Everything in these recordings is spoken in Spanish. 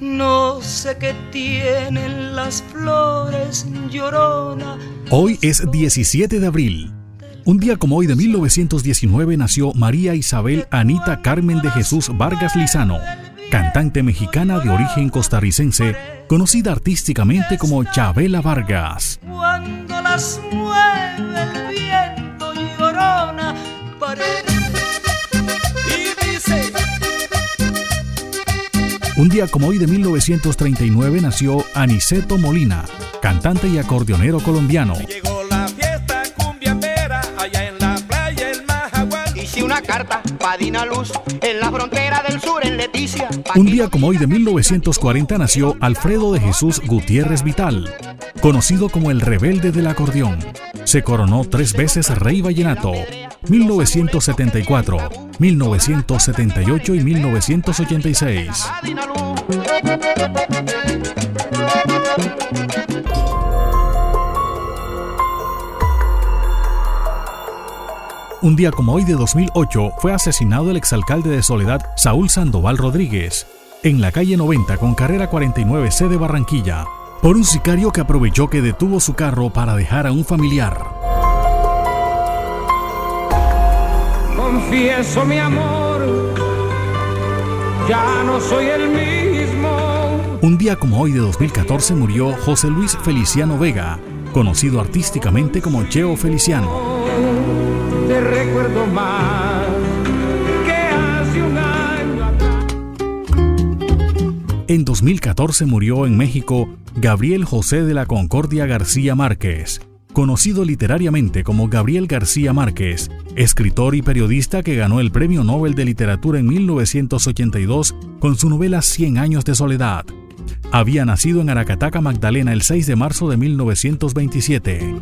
No sé qué tienen las flores llorona. Hoy es 17 de abril. Un día como hoy de 1919 nació María Isabel Anita Carmen de Jesús Vargas Lizano, cantante mexicana de origen costarricense, conocida artísticamente como Chabela Vargas. Cuando las mueve el viento llorona, Un día como hoy de 1939 nació Aniceto Molina, cantante y acordeonero colombiano. Llegó la fiesta cumbiambera allá en la playa El Majagual. Hice una carta pa' Dina Luz en la frontera del sur en Leticia. Un día como hoy de 1940 nació Alfredo de Jesús Gutiérrez Vital, conocido como el rebelde del acordeón. Se coronó tres veces rey vallenato, 1974, 1978 y 1986. Un día como hoy de 2008 fue asesinado el exalcalde de Soledad Saúl Sandoval Rodríguez en la calle 90 con carrera 49C de Barranquilla por un sicario que aprovechó que detuvo su carro para dejar a un familiar. Confieso mi amor, ya no soy el mismo. Un día como hoy de 2014 murió José Luis Feliciano Vega, conocido artísticamente como Cheo Feliciano. Te recuerdo más En 2014 murió en México Gabriel José de la Concordia García Márquez, conocido literariamente como Gabriel García Márquez, escritor y periodista que ganó el Premio Nobel de Literatura en 1982 con su novela Cien años de soledad. Había nacido en Aracataca, Magdalena, el 6 de marzo de 1927.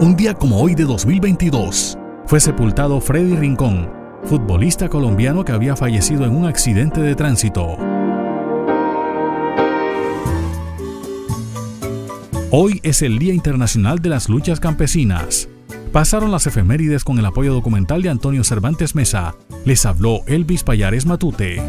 Un día como hoy de 2022, fue sepultado Freddy Rincón, futbolista colombiano que había fallecido en un accidente de tránsito. Hoy es el Día Internacional de las Luchas Campesinas. Pasaron las efemérides con el apoyo documental de Antonio Cervantes Mesa. Les habló Elvis Payares Matute.